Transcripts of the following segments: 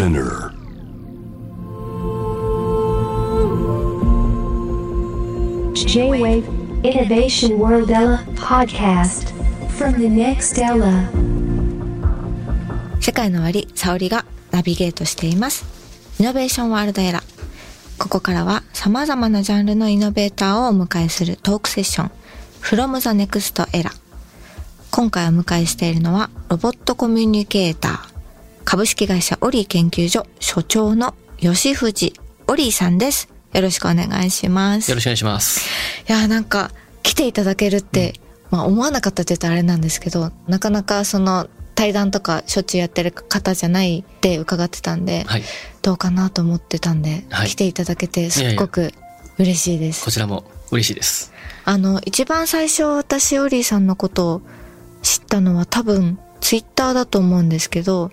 Spinner. J-Wave Innovation World Ella podcast from the next Ella. 世界の終わり、沙織がナビゲートしています。イノベーションワールドエラー。ここからは様々なジャンルのイノベーターをお迎えするトークセッション、from the next era。今回お迎えしているのは、ロボットコミュニケーター、株式会社オリー研究所所長の吉藤オリーさんです。よろしくお願いします。よろしくお願いします。いやーなんか来ていただけるって、まあ思わなかったって言ったらあれなんですけどなかなかその対談とかしょっちゅうやってる方じゃないって伺ってたんで、はい。どうかなと思ってたんで、はい来ていただけてすっごく嬉しいですこちらも嬉しいです。あの一番最初私オリーさんのことを知ったのは多分ツイッターだと思うんですけど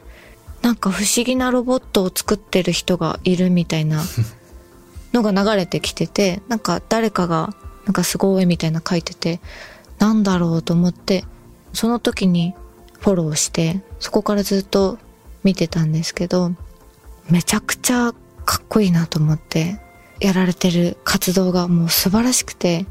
なんか不思議なロボットを作ってる人がいるみたいな のが流れてきててなんか誰かがなんかすごいみたいな書いててなんだろうと思ってその時にフォローしてそこからずっと見てたんですけどめちゃくちゃかっこいいなと思ってやられてる活動がもう素晴らしくて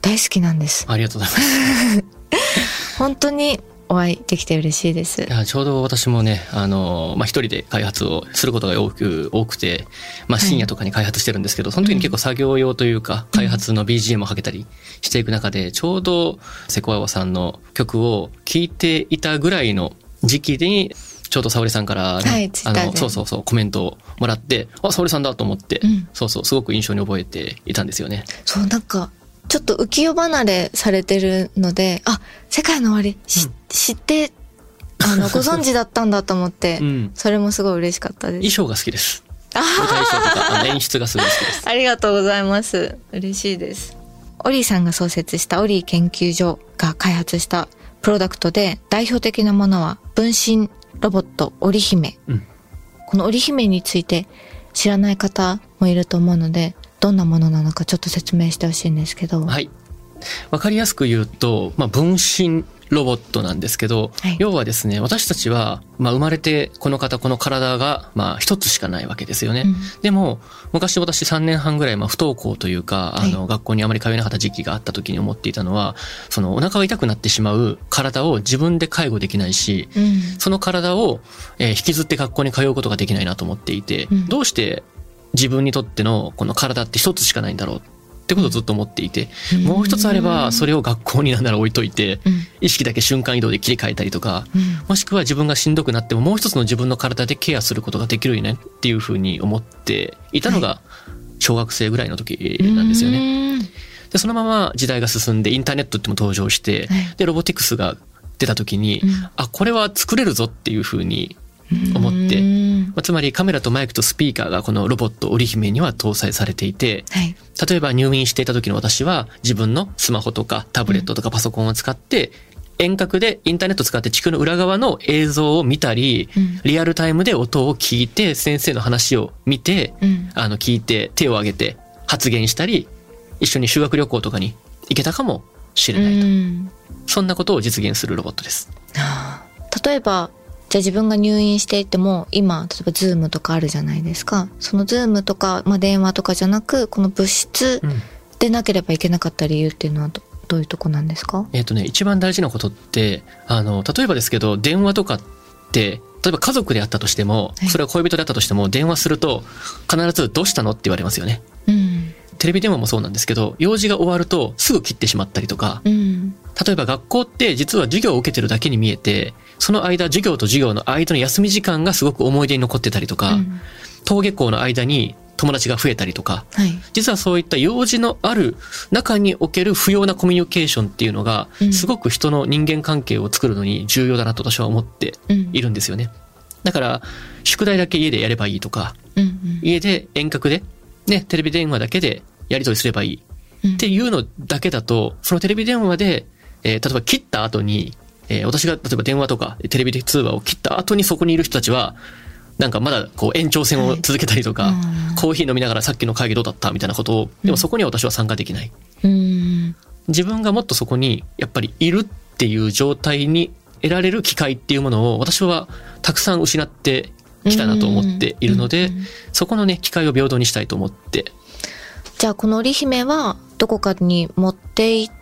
大好きなんですありがとうございます。本当にお会いできて嬉しいです。いやちょうど私もね、あの、まあ、一人で開発をすることが多く、多くて、まあ、深夜とかに開発してるんですけど、その時に結構作業用というか、開発の BGM をかけたりしていく中で、ちょうどセコアワさんの曲を聴いていたぐらいの時期に、ちょうど沙織さんからね、はいあの、そうそうそう、コメントをもらって、あ、沙織さんだと思って、うん。そうそう、すごく印象に覚えていたんですよね。そうなんかちょっと浮世離れされてるのであ世界の終わりし、知ってあの ご存知だったんだと思って、うんそれもすごい嬉しかったです衣装が好きです。あ舞台衣装とか、あの演出がすごい好きです。ありがとうございます。嬉しいです。オリーさんが創設したオリー研究所が開発したプロダクトで代表的なものは分身ロボット織姫。うんこの織姫について知らない方もいると思うので、どんなものなのかちょっと説明してほしいんですけど。はい。わかりやすく言うと、まあ、分身ロボットなんですけど、はい要はですね、私たちは、まあ、生まれてこの方、この体が、まあ、一つしかないわけですよね。うんでも、昔私3年半ぐらい、まあ、不登校というか、あの、は学校にあまり通えなかった時期があった時に思っていたのは、その、お腹が痛くなってしまう体を自分で介護できないし、うん。その体を、えー引きずって学校に通うことができないなと思っていて、うんどうして自分にとってのこの体って一つしかないんだろうってことをずっと思っていて、うん。もう一つあればそれを学校になんなら置いといて、うん。意識だけ瞬間移動で切り替えたりとか、うん。もしくは自分がしんどくなってももう一つの自分の体でケアすることができるよねっていうふうに思っていたのが小学生ぐらいの時なんですよね。ね。で、そのまま時代が進んでインターネットっても登場して、はい。で、ロボティクスが出た時に、うん。あ、これは作れるぞっていうふうに思ってうんまあつまりカメラとマイクとスピーカーがこのロボット織姫には搭載されていて、はい。例えば入院していた時の私は自分のスマホとかタブレットとかパソコンを使って、遠隔でインターネットを使って地球の裏側の映像を見たり、うんリアルタイムで音を聞いて先生の話を見て、うんあの聞いて手を挙げて発言したり、一緒に修学旅行とかに行けたかもしれないと。うんそんなことを実現するロボットです。例えばじゃあ自分が入院していても今例えばズームとかあるじゃないですか。そのズームとか、まあ、電話とかじゃなくこの物質うん。でなければいけなかった理由っていうのはどどういうとこなんですか？えっ、とね、一番大事なことって、あの、例えばですけど、電話とかって、例えば家族であったとしてもはい、それは恋人であったとしても、電話すると、必ずどうしたのって言われますよね。うん。テレビ電話もそうなんですけど、用事が終わるとすぐ切ってしまったりとか、うん。例えば学校って実は授業を受けてるだけに見えて、その間、授業と授業の間の休み時間がすごく思い出に残ってたりとか、うん。登下校の間に友達が増えたりとか、はい。実はそういった用事のある中における不要なコミュニケーションっていうのがう、ん。すごく人の人間関係を作るのに重要だなと私は思ってうん。いるんですよね。だから、宿題だけ家でやればいいとか、うんうん。家で遠隔で、ね、テレビ電話だけでやり取りすればいいうんっていうのだけだと、そのテレビ電話で、えー例えば切った後に、えー私が例えば電話とかテレビ通話を切った後にそこにいる人たちは、なんかまだこう延長戦を続けたりとか、はいうん。コーヒー飲みながらさっきの会議どうだったみたいなことを、でもそこには私は参加できない。うん。自分がもっとそこにやっぱりいるっていう状態に得られる機会っていうものを私はたくさん失ってきたなと思っているので、そこのね、機会を平等にしたいと思って、じゃあこの織姫はどこかに持って行って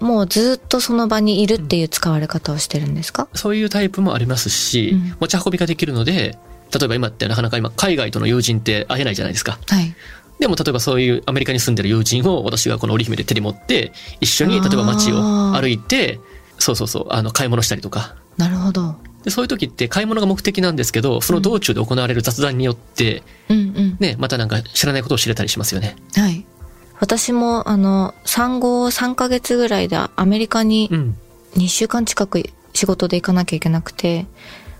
もうずっとその場にいるっていう使われ方をしてるんですか、そういうタイプもありますし、うん。持ち運びができるので、例えば今ってなかなか今海外との友人って会えないじゃないですか。はい。でも例えばそういうアメリカに住んでる友人を私がこの織姫で手に持って、一緒に例えば街を歩いて、そうそうそう、あの買い物したりとか。なるほど。でそういう時って買い物が目的なんですけど、その道中で行われる雑談によって、うんうん。ね、またなんか知らないことを知れたりしますよね。はい私もあの産後3ヶ月ぐらいでアメリカにうん。2週間近く仕事で行かなきゃいけなくて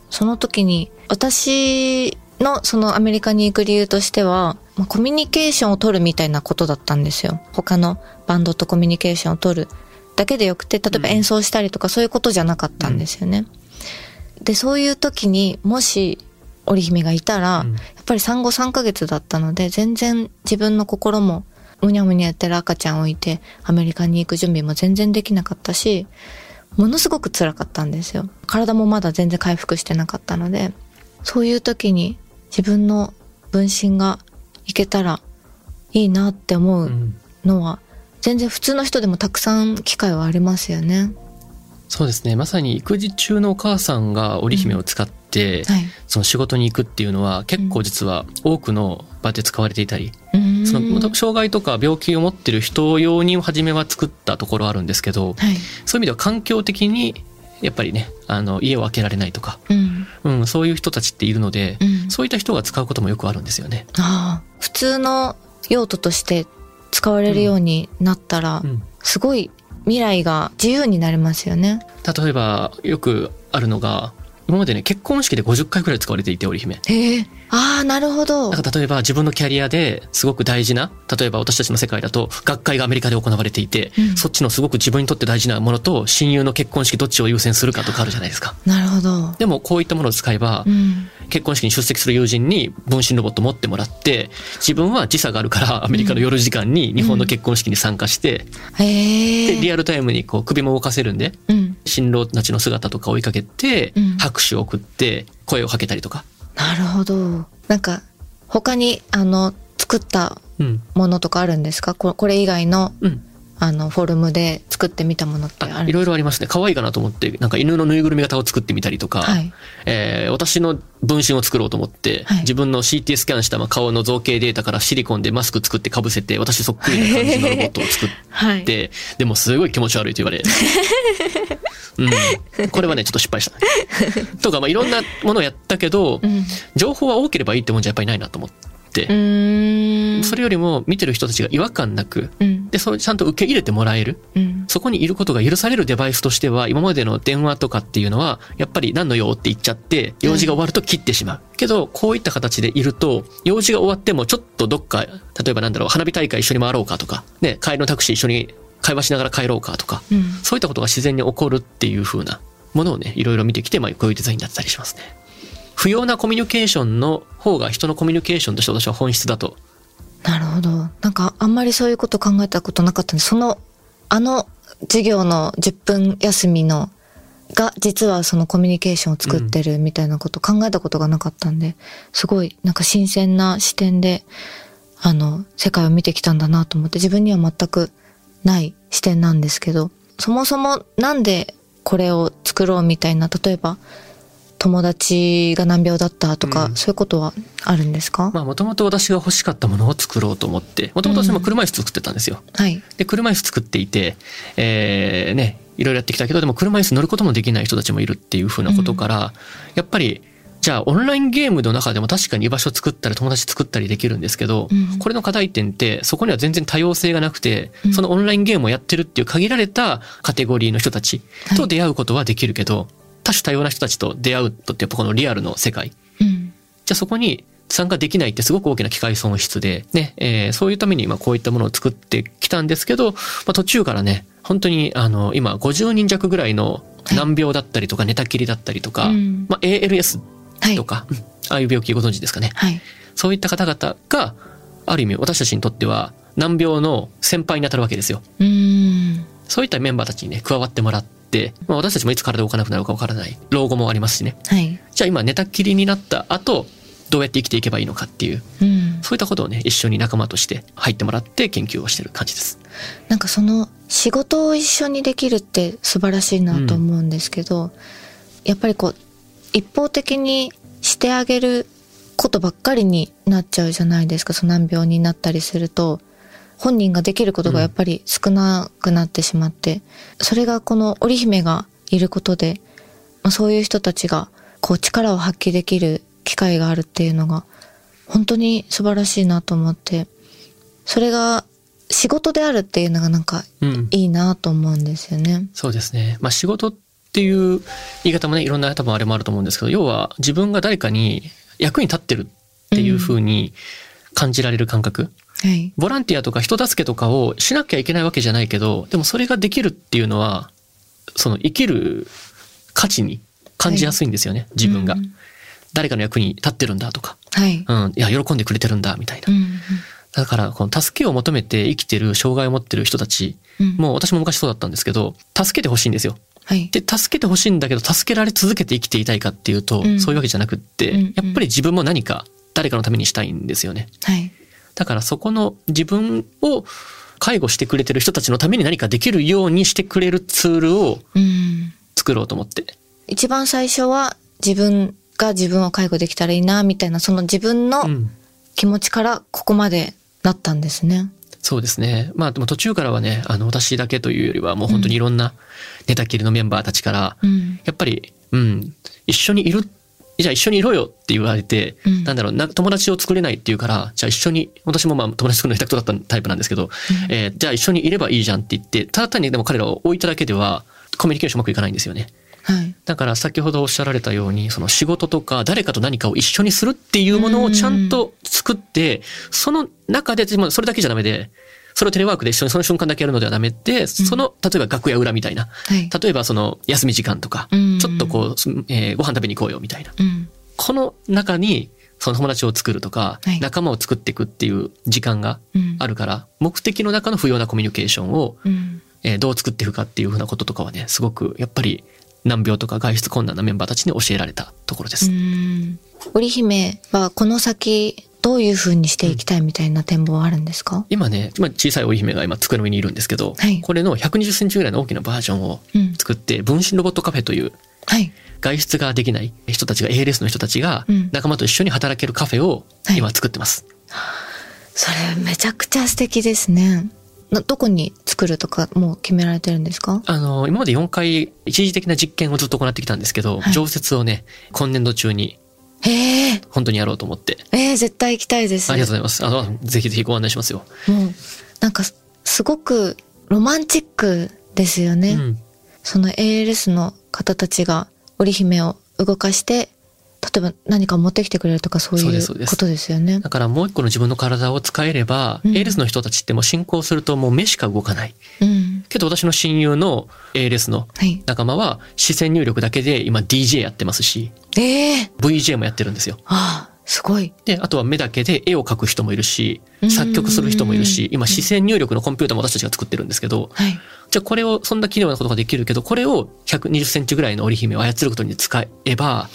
その時に私のそのアメリカに行く理由としては、まあコミュニケーションを取るみたいなことだったんですよ。他のバンドとコミュニケーションを取る。だけでよくて例えば演奏したりとかそういうことじゃなかったんですよね、でそういう時にもし織姫がいたら、うん。やっぱり産後3ヶ月だったので全然自分の心もむにゃむにゃやってる赤ちゃんを置いてアメリカに行く準備も全然できなかったしものすごく辛かったんですよ。体もまだ全然回復してなかったのでそういう時に自分の分身がいけたらいいなって思う。うん。のは、全然普通の人でもたくさん機会はありますよね。そうですね。まさに育児中のお母さんが織姫を使って、はい。その仕事に行くっていうのは結構実は多くの場で使われていたり、うその障害とか病気を持ってる人用に初めは作ったところあるんですけど、はい。そういう意味では環境的にやっぱりね、あの、家を開けられないとか、うん。うん、そういう人たちっているので、うん。そういった人が使うこともよくあるんですよね。ああ。普通の用途として使われるようになったら、うん。すごい未来が自由になりますよね。例えば、よくあるのが、今までね、結婚式で50回くらい使われていて、織姫。へえああなるほど。なんか例えば自分のキャリアですごく大事な、例えば私たちの世界だと学会がアメリカで行われていて、うん。そっちのすごく自分にとって大事なものと親友の結婚式どっちを優先するかとかあるじゃないですか。なるほど。でもこういったものを使えば、うん。結婚式に出席する友人に分身ロボット持ってもらって、自分は時差があるからアメリカの夜時間に日本の結婚式に参加して、へえで、リアルタイムにこう首も動かせるんで、うん。新郎たちの姿とか追いかけてうん、拍手を送って、声をかけたりとか。なるほどなんか他にあの作ったうん。ものとかあるんですか？ここれ以外のうん。あのフォルムで作ってみたものってあるあいろいろありますね。可愛いかなと思って、なんか犬のぬいぐるみ型を作ってみたりとか、はいえー私の分身を作ろうと思って、はい自分の CT スキャンしたまあ顔の造形データからシリコンでマスク作って被せて、私そっくりな感じのロボットを作っはいて、でもすごい気持ち悪いと言われ。うん。これはね、ちょっと失敗した。とか、まあ、いろんなものをやったけど、うん情報は多ければいいってもんじゃやっぱりないなと思って、それよりも見てる人たちが違和感なく、うんで、それちゃんと受け入れてもらえる。うんそこにいることが許されるデバイスとしては、今までの電話とかっていうのは、やっぱり何の用って言っちゃって、用事が終わると切ってしまう。けど、こういった形でいると、用事が終わってもちょっとどっか、例えばなんだろう、花火大会一緒に回ろうかとか、ね、帰りのタクシー一緒に会話しながら帰ろうかとか、うんそういったことが自然に起こるっていう風なものをね、いろいろ見てきて、まあ、こういうデザインになってたりしますね。不要なコミュニケーションの方が人のコミュニケーションとして私は本質だと。なるほどなんかあんまりそういうこと考えたことなかったんでそのあの授業の10分休みのが実はそのコミュニケーションを作ってるみたいなこと考えたことがなかったんで、すごいなんか新鮮な視点であの世界を見てきたんだなと思って自分には全くない視点なんですけどそもそもなんでこれを作ろうみたいな例えば友達が難病だったとか、うん。そういうことはあるんですか、まあ、もともと私が欲しかったものを作ろうと思って、もともと私も車椅子作ってたんですよ。はい。で、車椅子作っていて、えー、ね、いろいろやってきたけど、でも車椅子乗ることもできない人たちもいるっていうふうなことから、やっぱり、じゃあオンラインゲームの中でも確かに居場所作ったり友達作ったりできるんですけど、うん。これの課題点ってそこには全然多様性がなくて、うん。そのオンラインゲームをやってるっていう限られたカテゴリーの人たちと出会うことはできるけど、多種多様な人たちと出会うとってやっぱこのリアルの世界。うんじゃあそこに参加できないってすごく大きな機会損失で、ね、えーそういうために今こういったものを作ってきたんですけど、まあ、途中からね、本当にあの、今50人弱ぐらいの難病だったりとか寝たきりだったりとか、うんまあ、ALS はいとか、うんああいう病気ご存知ですかね。はいそういった方々が、ある意味私たちにとっては難病の先輩に当たるわけですよ。うーんそういったメンバーたちにね、加わってもらって、まあ、私たちもいつ体動かなくなるかわからない。老後もありますしね。はいじじゃあ今寝たきりになった後、どうやって生きていけばいいのかっていう、うん。そういったことをね、一緒に仲間として入ってもらって研究をしてる感じです。なんかその仕事を一緒にできるって素晴らしいなと思うんですけど、やっぱりこう一方的にしてあげることばっかりになっちゃうじゃないですかその難病になったりすると本人ができることがやっぱり少なくなってしまって、それがこの織姫がいることで、まあ、そういう人たちがこう力を発揮できる機会があるっていうのが本当に素晴らしいなと思ってそれが仕事であるっていうのがなんかうん。いいなと思うんですよね。そうですね。まあ仕事っていう言い方もね、いろんな多分あれもあると思うんですけど、要は自分が誰かに役に立ってるっていう風に感じられる感覚。はい。ボランティアとか人助けとかをしなきゃいけないわけじゃないけど、でもそれができるっていうのは、その生きる価値に感じやすいんですよね、自分が。うん誰かの役に立ってるんだとか、はい。うん、いや、喜んでくれてるんだ、みたいな。うんだから、この助けを求めて生きてる障害を持ってる人たち、うんもう私も昔そうだったんですけど、助けてほしいんですよ。はい。で、助けてほしいんだけど、助けられ続けて生きていたいかっていうと、うんそういうわけじゃなくって、やっぱり自分も何か誰かのためにしたいんですよね。はい。だからそこの自分を介護してくれてる人たちのために何かできるようにしてくれるツールをうん。作ろうと思って。一番最初は自分が自分を介護できたらいいなみたいなその自分のうん。気持ちからここまでなったんですね。そうですね。まあでも途中からはね、あの私だけというよりはもう本当にいろんな寝たきりのメンバーたちから、うん。やっぱり、うん、一緒にいる、じゃあ一緒にいろよって言われて、うんなんだろうな、友達を作れないっていうから、じゃあ一緒に、私もまあ友達作るの下手くそだったタイプなんですけど、えーじゃあ一緒にいればいいじゃんって言って、ただ単にでも彼らを置いただけでは、コミュニケーションうまくいかないんですよね。はい。だから先ほどおっしゃられたように、その仕事とか誰かと何かを一緒にするっていうものをちゃんと作って、その中で、まあそれだけじゃダメで、それをテレワークで一緒にその瞬間だけやるのではダメで、その、例えば楽屋裏みたいな、はい。例えばその休み時間とか、うんちょっとこう、えーご飯食べに行こうよみたいな。うん。この中に、その友達を作るとかはい、仲間を作っていくっていう時間がうん。あるから、目的の中の不要なコミュニケーションを、うん。えーどう作っていくかっていうふうなこととかはね、すごくやっぱり難病とか外出困難なメンバーたちに教えられたところです。うん。織姫はこの先どういう風にしていきたいみたいな展望はあるんですか？今ね、今小さい織姫が今机の上にいるんですけど、はいこれの120センチぐらいの大きなバージョンをうん。作って、分身ロボットカフェというはい。外出ができない人たちが ALS の人たちがうん仲間と一緒に働けるカフェをはい今作ってます。それめちゃくちゃ素敵ですね。などこに作るとかもう決められてるんですか？あの、今まで4回一時的な実験をずっと行ってきたんですけど、はい常設をね、今年度中にへえ。本当にやろうと思って。えー、絶対行きたいです。ありがとうございます。あの、ぜひぜひご案内しますよ。もう、なんかす、すごくロマンチックですよね。うん。その ALS の方たちが織姫を動かして、例えば何か持ってきてくれるとかそういそうことですよねだ。からもう一個の自分の体を使えれば、うん ALS の人たちってもう進行するともう目しか動かない。うん。けど私の親友の ALS のはい。仲間は視線入力だけで今 DJ やってますし、ええ VJ もやってるんですよ。ああ、すごい。で、あとは目だけで絵を描く人もいるしうん、作曲する人もいるし、今視線入力のコンピューターも私たちが作ってるんですけど、はい。じゃあこれを、そんな奇妙なことができるけど、これを120センチぐらいの織姫を操ることに使えば、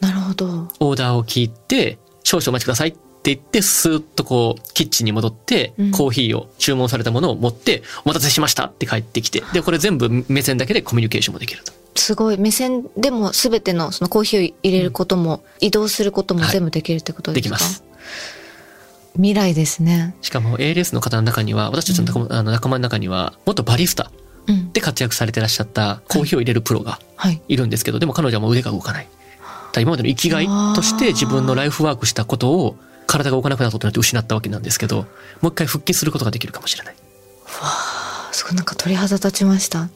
なるほど。オーダーを聞いて、少々お待ちくださいって言って、スーッとこう、キッチンに戻ってうん、コーヒーを注文されたものを持って、お待たせしましたって帰ってきて、で、これ全部目線だけでコミュニケーションもできると。すごい。目線でも全てのそのコーヒーを入れることも、移動することもはい全部できるってことですか、できます。未来ですね。しかも ALS の方の中には、私たちの仲間,、あの仲間の中には、元バリスタうん。で活躍されてらっしゃったコーヒーを入れるプロがはい。いるんですけど、でも彼女はもう腕が動かない。今までの生きがいとして自分のライフワークしたことを体が動かなくなったことによって失ったわけなんですけど、もう一回復帰することができるかもしれない。あすごいなんか鳥肌立ちました。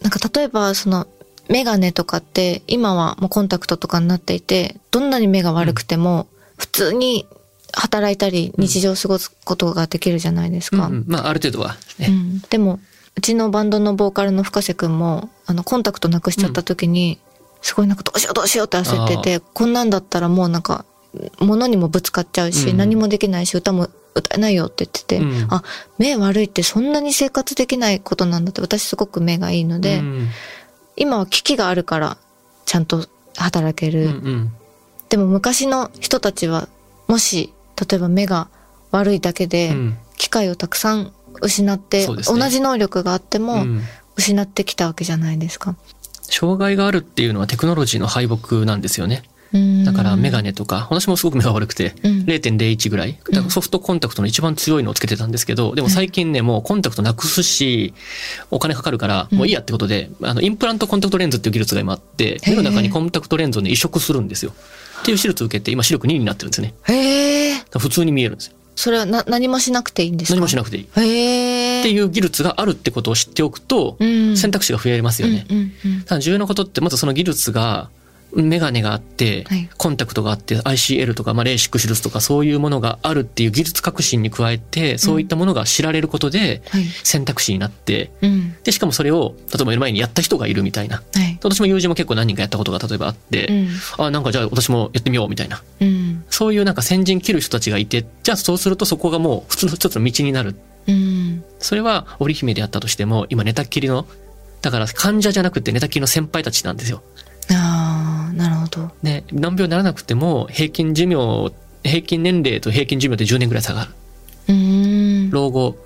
なんか例えばそのメガネとかって今はもうコンタクトとかになっていて、どんなに目が悪くても普通に働いたり日常を過ごすことができるじゃないですか。うんうんまあ、ある程度はね、うん、でもうちのバンドのボーカルの深瀬くんもあのコンタクトなくしちゃった時に、すごいなんかどうしようどうしようって焦っててこんなんだったらもうなんか物にもぶつかっちゃうし、うん。何もできないし歌も歌えないよって言ってて、うん。あ目悪いってそんなに生活できないことなんだって私すごく目がいいので、うん。今は機器があるからちゃんと働ける。うんうん。でも昔の人たちは、もし、例えば目が悪いだけで、うん。機会をたくさん失って、ね。同じ能力があっても、うん。失ってきたわけじゃないですか。障害があるっていうのはテクノロジーの敗北なんですよね。うんだからメガネとか、私もすごく目が悪くて、うん0.01ぐらい。だからソフトコンタクトの一番強いのをつけてたんですけど、でも最近ね、もうコンタクトなくすし、お金かかるから、もういいやってことで、あの、インプラントコンタクトレンズっていう技術が今あって、目の中にコンタクトレンズをね、移植するんですよ。っていう手術を受けて、今視力2になってるんですね。へ普通に見えるんですよ。それはな何もしなくていいんですか？何もしなくくていい。っへえ。ていう技術があるってことを知っておくと、うん選択肢が増えますよね。ただ重要なことって、まずその技術が、メガネがあって、はいコンタクトがあって、ICL とか、まあ、レーシック手術とか、そういうものがあるっていう技術革新に加えて、そういったものが知られることで、はい。選択肢になって、うん。で、しかもそれを、例えば目の前にやった人がいるみたいな。はい。私も友人も結構何人かやったことが例えばあって、うん。あ、なんかじゃあ私もやってみようみたいな。うん。そういうなんか先陣切る人たちがいて、じゃあそうするとそこがもう普通の一つの道になる。うん。それは織姫であったとしても、今寝たっきりの、だから患者じゃなくて寝たっきりの先輩たちなんですよ。ああ、なるほど。ね、難病にならなくても、平均寿命、平均年齢と平均寿命で10年ぐらい差がある。うーん。老後、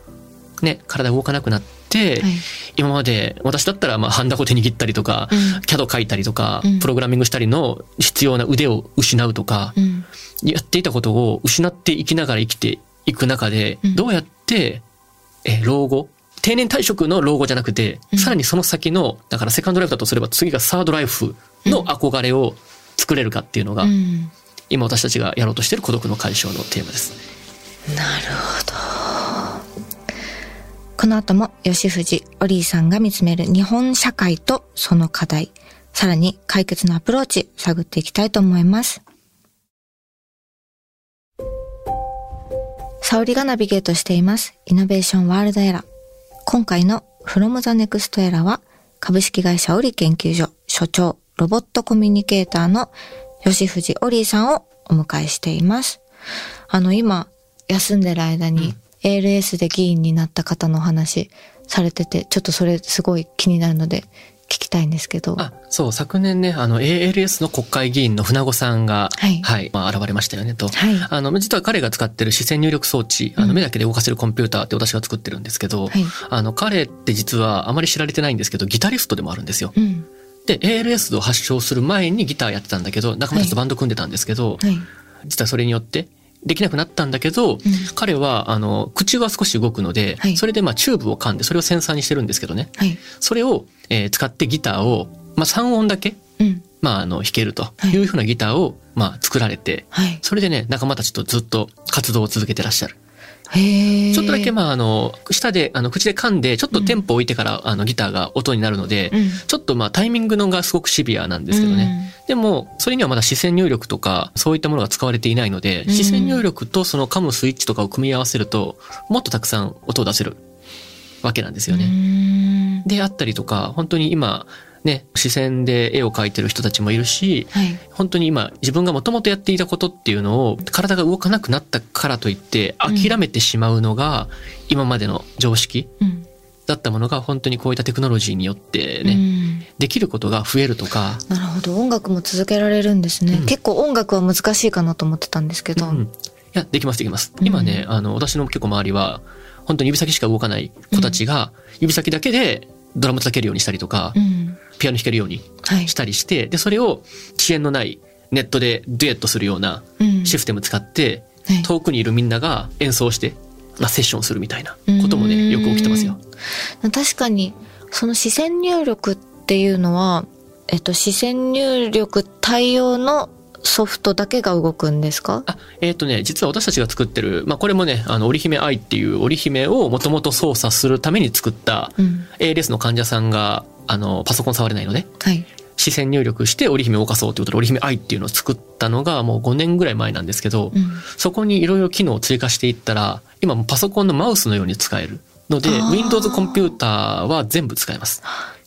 ね、体動かなくなって、はい。今まで、私だったら、まあ、ハンダゴテ握ったりとか、うん CAD 書いたりとか、うんプログラミングしたりの必要な腕を失うとか、うん。やっていたことを失っていきながら生きていく中で、うんどうやって、え、老後？定年退職の老後じゃなくて、うんさらにその先の、だからセカンドライフだとすれば次がサードライフの憧れを作れるかっていうのが、うん。今私たちがやろうとしている孤独の解消のテーマです。なるほど。この後も吉藤オリーさんが見つめる日本社会とその課題、さらに解決のアプローチ探っていきたいと思います。沙織がナビゲートしています。イノベーションワールドエラー。今回の From the Next Era は株式会社オリ研究所所長ロボットコミュニケーターの吉藤オリーさんをお迎えしています。あの今休んでる間に ALS で議員になった方のお話されてて、ちょっとそれすごい気になるので聞きたいんですけど。あ、そう、昨年ね、あの、ALS の国会議員の船子さんが、はいまあ、現れましたよね、と。はいあの、実は彼が使ってる視線入力装置、あの、目だけで動かせるコンピューターって私が作ってるんですけど、はいあの、彼って実はあまり知られてないんですけど、ギタリストでもあるんですよ。うん。で、ALS を発症する前にギターやってたんだけど、仲間たちとバンド組んでたんですけど、はい。実はそれによって、できなくなったんだけど、彼は、あの、口が少し動くので、はいそれでまあチューブを噛んで、それをセンサーにしてるんですけどね。はい。それを、えー使ってギターを、まあ3音だけ、うん。まああの、弾けるとはいいうふうなギターを、まあ作られて、はい。それでね、仲間たちとずっと活動を続けてらっしゃる。ちょっとだけまああの、舌で、あの、口で噛んで、ちょっとテンポを置いてから、あの、ギターが音になるので、うんちょっとまあタイミングのがすごくシビアなんですけどね。でも、それにはまだ視線入力とか、そういったものが使われていないので、うん視線入力とその噛むスイッチとかを組み合わせると、もっとたくさん音を出せるわけなんですようね。ん。であったりとか、本当に今、ね、視線で絵を描いてる人たちもいるし、はい。本当に今自分がもともとやっていたことっていうのを体が動かなくなったからといって諦めてしまうのが今までの常識うん。だったものが本当にこういったテクノロジーによってね、うんできることが増えるとか、なるほど。音楽も続けられるんですね。うん結構音楽は難しいかなと思ってたんですけど。うんいや、できますできます。今ね、あの、私の結構周りは、本当に指先しか動かない子たちが、指先だけでドラム叩けるようにしたりとか、うん。ピアノ弾けるようにはいし。たりして、で、それを遅延のないネットでデュエットするようなうんシステム使って、はい遠くにいるみんなが演奏して、まあ、セッションするみたいなこともね、よく起きてますよ。確かに、その視線入力っていうのは、えっと、視線入力対応のソフトだけが動くんですか？あ、えっ、とね、実は私たちが作ってる、まあ、これもね、あの、織姫愛っていう織姫をもともと操作するために作った、うん。ALS の患者さんが、あの、パソコン触れないので、はい。視線入力して織姫を動かそうということで織姫愛っていうのを作ったのがもう5年ぐらい前なんですけど、うん。そこにいろいろ機能を追加していったら、今パソコンのマウスのように使えるので、Windows コンピューターは全部使えます。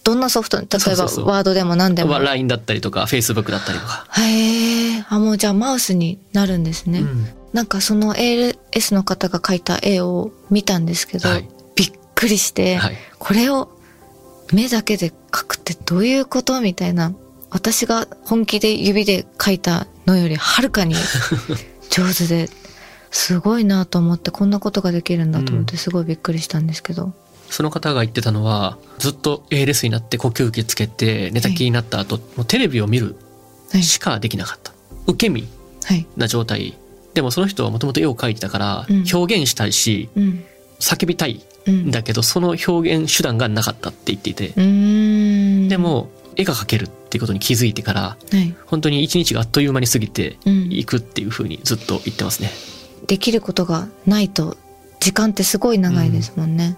どんなソフト例えば、ワードでも何でも。は LINE だったりとか、Facebook だったりとか。へえ。あ、もうじゃあマウスになるんですね。うんなんかその ALS の方が描いた絵を見たんですけど、はいびっくりして、はいこれを目だけで描くってどういうことみたいな私が本気で指で書いたのよりはるかに 上手で、すごいなと思って、こんなことができるんだと思って、すごいびっくりしたんですけど。その方が言ってたのは、ずっと ALS になって呼吸器つけて寝たきりになった後、もうテレビを見るはい。しかできなかった。受け身はい。な状態。でもその人はもともと絵を描いてたからうん、表現したいし、うん。叫びたいうん。んだけど、その表現手段がなかったって言っていて。で、も、絵が描けるっていうことに気づいてから、はい。本当に一日があっという間に過ぎてうん。いくっていうふうにずっと言ってますね。できることがないと時間ってすごい長いですもんね。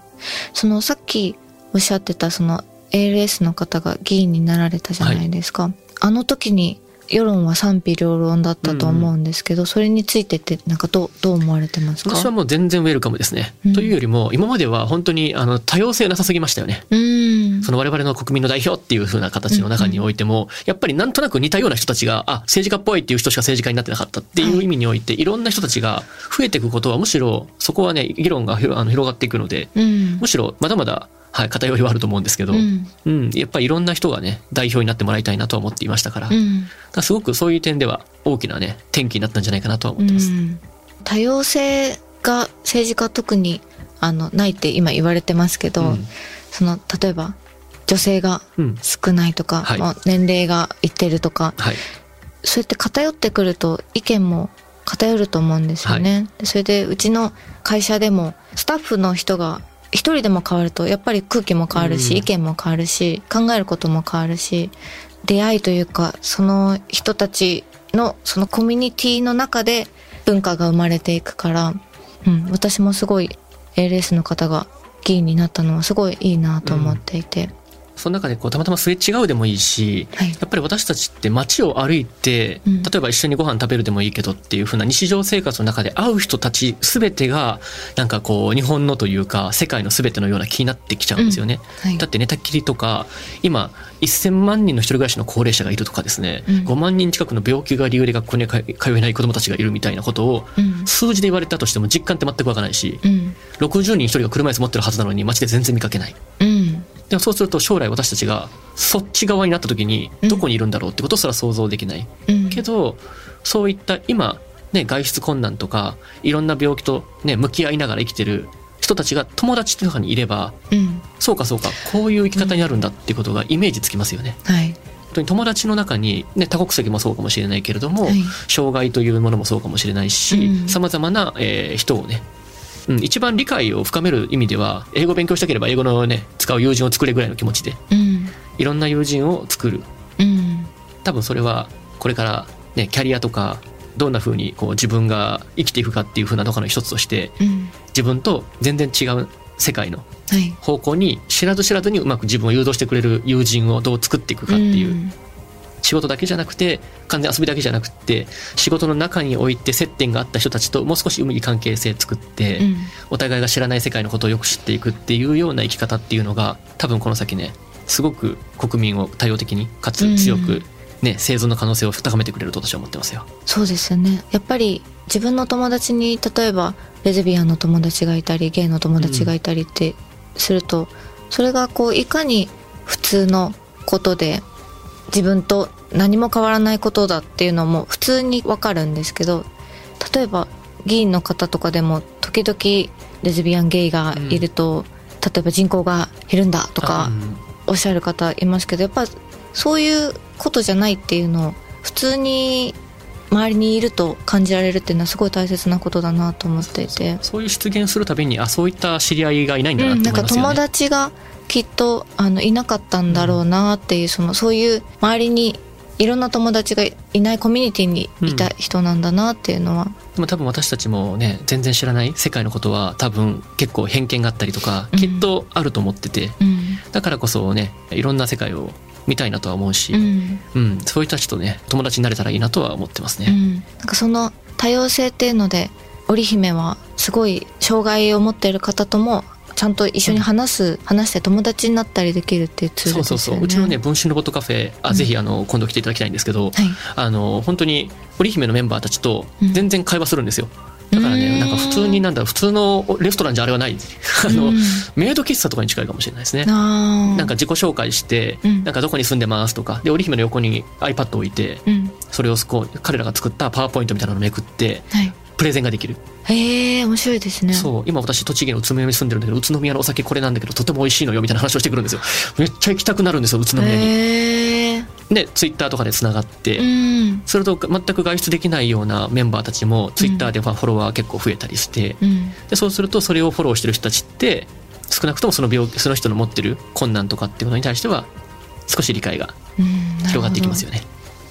そのさっきおっしゃってたその ALS の方が議員になられたじゃないですか。あの時に世論は賛否両論だったと思うんですけど、それについてってなんかどうどう思われてますか？私はもう全然ウェルカムですね。うんというよりも、今までは本当にあの多様性なさすぎましたよね。うーん。その我々の国民の代表っていう風な形の中においても、やっぱりなんとなく似たような人たちが、あ、政治家っぽいっていう人しか政治家になってなかったっていう意味において、いろんな人たちが増えていくことはむしろ、そこはね、議論が広あの広がっていくので、うん。むしろまだまだ、はい、偏りはあると思うんですけど、ううん、ん。やっぱりいろんな人がね、代表になってもらいたいなとは思っていましたから、うん。らすごくそういう点では大きなね、転機になったんじゃないかなとは思ってます。うん多様性が政治家特にあのないって今言われてますけど、うんその例えば女性がうん少ないとか、はいまあ年齢がいってるとかはい。そうやって偏ってくると意見も偏ると思うんですよね、でそれでうちの会社でもスタッフの人が一人でも変わるとやっぱり空気も変わるし、うん。意見も変わるし考えることも変わるし出会いというかその人たちのそのコミュニティの中で文化が生まれていくから、うん、私もすごい ALS の方が議員になったのはすごいいいなと思っていて、その中でこうたまたますれ違うでもいいし、はい。やっぱり私たちって街を歩いて、うん。例えば一緒にご飯食べるでもいいけどっていう風な日常生活の中で会う人たち全てがなんかこう日本のというか世界の全てのような気になってきちゃうんですよね。はい。だって寝たきりとか今1000万人の一人暮らしの高齢者がいるとかですね、うん。5万人近くの病気が理由で学校に通えない子どもたちがいるみたいなことをうん。数字で言われたとしても実感って全くわからないしうん。60人一人が車椅子持ってるはずなのに街で全然見かけない。うんでもそうすると将来私たちがそっち側になった時にうん。どこにいるんだろうってことすら想像できない。うん。けどそういった今ね外出困難とかいろんな病気とね向き合いながら生きてる人たちが友達とかにいればうん。そうかそうかこういう生き方になるんだっていうことがイメージつきますよね。はい。本当に友達の中に、ね、多国籍もそうかもしれないけれども、はい。障害というものもそうかもしれないしうん。さまざまな、えー人をねうん、一番理解を深める意味では英語を勉強したければ英語のね使う友人を作れぐらいの気持ちでうん。いろんな友人を作る。うん。多分それはこれから、ね、キャリアとかどんな風にこう自分が生きていくかっていう風な中の一つとしてうん。自分と全然違う世界のはい。方向に知らず知らずにうまく自分を誘導してくれる友人をどう作っていくかっていう、ん仕事だけじゃなくて完全に遊びだけじゃなくて仕事の中において接点があった人たちともう少しいい関係性作って、うん。お互いが知らない世界のことをよく知っていくっていうような生き方っていうのが多分この先ねすごく国民を多様的にかつ強くうん、ね生存の可能性を高めてくれると私は思ってますよ。そうですよね。やっぱり自分の友達に例えばレズビアンの友達がいたりゲイの友達がいたりってすると、それがこういかに普通のことで自分と何も変わらないことだっていうのも普通にわかるんですけど例えば議員の方とかでも時々レズビアンゲイがいると、例えば人口が減るんだとか、うん。おっしゃる方いますけどやっぱそういうことじゃないっていうのを普通に周りにいると感じられるっていうのはすごい大切なことだなと思っていて。そういう出現するたびにあそういった知り合いがいないんだなうんなんかって思いますよね。友達がきっとあのいなかったんだろうなっていうそのそういう周りにいろんな友達がいないコミュニティにいた人なんだなっていうのは、でも多分私たちもね全然知らない世界のことは多分結構偏見があったりとかうんきっとあると思ってて、うん。だからこそねいろんな世界を見たいなとは思うし、うんうんそういう人たちとね友達になれたらいいなとは思ってますね。うん、なんかその多様性っていうので織姫はすごい障害を持っている方ともちゃんと一緒に話す、話して友達になったりできるっていうツールそうですよね。そうそううちのね分身ロボットカフェあ、うんぜひあの今度来ていただきたいんですけど、はい。あの本当に織姫のメンバーたちとうん全然会話するんですよ。うーん通になんだ普通のレストランじゃあれはない。あの、うんメイド喫茶とかに近いかもしれないですね。なんか自己紹介して、うん。なんかどこに住んでますとか。で織姫の横に iPad 置いてうん。それをこう彼らが作ったパワーポイントみたいなのをめくってはい。プレゼンができる、へえ面白いですね。そう。今私栃木の宇都宮に住んでるんだけど宇都宮のお酒これなんだけどとても美味しいのよみたいな話をしてくるんですよ。めっちゃ行きたくなるんですよ宇都宮に。へえでツイッターとかでつながって、うん。それと全く外出できないようなメンバーたちもツイッターでフォロワー結構増えたりして、うん。でそうするとそれをフォローしてる人たちって少なくともその病気その人の持ってる困難とかっていうものに対しては少し理解がうん。広がっていきますよね。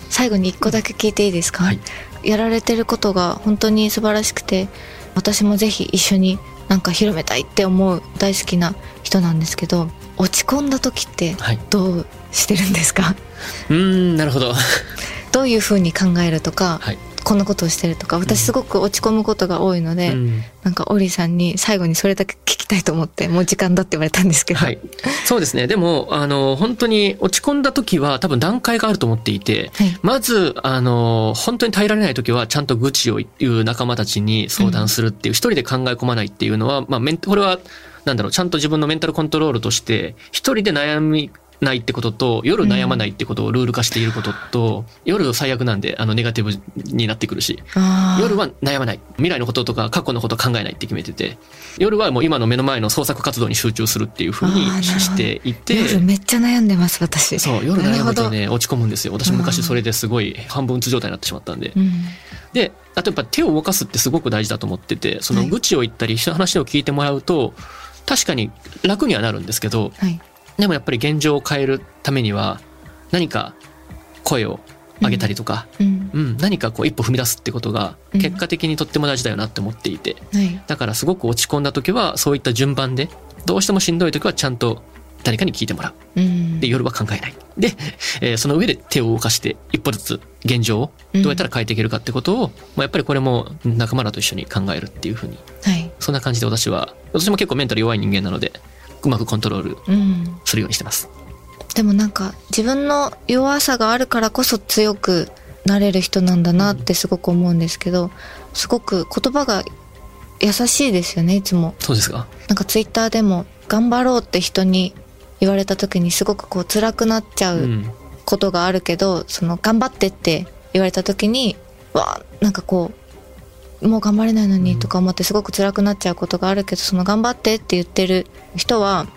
最後に一個だけ聞いていいですか、はい。やられてることが本当に素晴らしくて私もぜひ一緒になんか広めたいって思う大好きな人なんですけど落ち込んだ時ってはい、どうしてるんですか？うーんなるほど。どういうふうに考えるとか、はい。こんなことをしてるとか私すごく落ち込むことが多いので、うん。なんかオリさんに最後にそれだけ聞きたいと思ってもう時間だって言われたんですけど、はい、そうですね。でもあの本当に落ち込んだ時は多分段階があると思っていて、はい。まずあの本当に耐えられない時はちゃんと愚痴を言う仲間たちに相談するっていう、一人で考え込まないっていうのは、まあ、メンこれはなんだろうちゃんと自分のメンタルコントロールとして一人で悩みないってことと夜悩まないってことをルール化していることと、夜最悪なんであのネガティブになってくるし夜は悩まない。未来のこととか過去のこと考えないって決めてて夜はもう今の目の前の創作活動に集中するっていうふうにしていて夜めっちゃ悩んでます私。そう夜悩むとね落ち込むんですよ。私うん。昔それですごい半分うつ状態になってしまったんで。うん。であとやっぱ手を動かすってすごく大事だと思っててそのはい。愚痴を言ったり人の話を聞いてもらうと確かに楽にはなるんですけどはい。でもやっぱり現状を変えるためには何か声を上げたりとか、うん。うん、何かこう一歩踏み出すってことがうん。結果的にとっても大事だよなって思っていて、はい。だからすごく落ち込んだ時はそういった順番でどうしてもしんどい時はちゃんと誰かに聞いてもらう。うん。で夜は考えない。で、えーその上で手を動かして一歩ずつ現状をどうやったら変えていけるかってことを、まあ、やっぱりこれも仲間らと一緒に考えるっていうふうに。はい。そんな感じで私は私も結構メンタル弱い人間なのでうまくコントロールうん。するようにしてます。でもなんか自分の弱さがあるからこそ強くなれる人なんだなってすごく思うんですけどすごく言葉が優しいですよねいつも。そうですか？なんかツイッターでも頑張ろうって人に言われた時にすごくこう辛くなっちゃううん。ことがあるけど、その頑張ってって言われた時にわあなんかこうもう頑張れないのにとか思ってすごく辛くなっちゃうことがあるけどその頑張ってって言ってる人は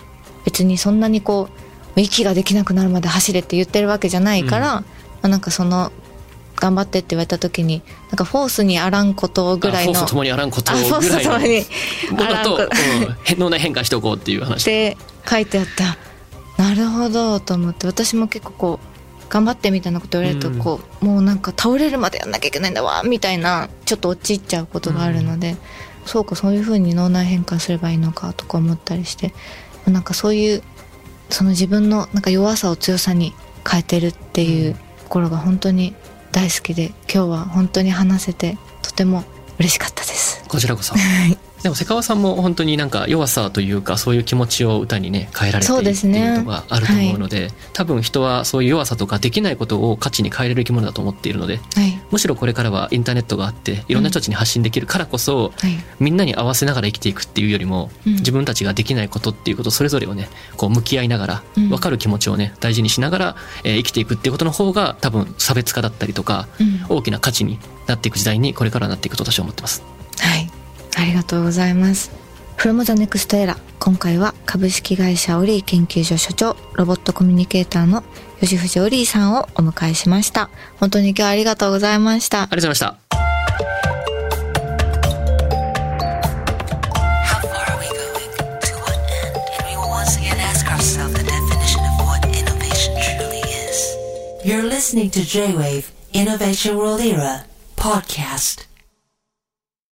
別にそんなにこう息ができなくなるまで走れって言ってるわけじゃないから、まあ、なんかその頑張ってって言われた時になんかフォースにあらんことぐらいのあフォースともにあらんことぐらいのスともにあらんこと。うん変変換しておこうっていうっ話て書いてあったなるほどと思って私も結構こう頑張ってみたいなこと言われるとうん。こう、もうなんか倒れるまでやんなきゃいけないんだわみたいなちょっと陥っちゃうことがあるので、そうかそういう風に脳内変換すればいいのかとか思ったりしてなんかそういうその自分のなんか弱さを強さに変えてるっていうところが本当に大好きで今日は本当に話せてとても嬉しかったです。こちらこそでも瀬川さんも本当になんか弱さというかそういう気持ちを歌にね変えられているっていうのがあると思うので多分人はそういう弱さとかできない。ことを価値に変えれる生き物だと思っているのではい。むしろこれからはインターネットがあっていろんな人たちに発信できるからこそ、はい。みんなに合わせながら生きていくっていうよりも、うん。自分たちができないことっていうことそれぞれをねこう向き合いながら、うん。分かる気持ちをね大事にしながら、えー生きていくっていうことの方が多分差別化だったりとか、うん。大きな価値になっていく時代にこれからなっていくと私は思ってます。ありがとうございます。From the Next Era 今回は株式会社オリー研究所所長、ロボットコミュニケーターの吉藤オリーさんをお迎えしました。本当に今日はありがとうございました。ありがとうございました。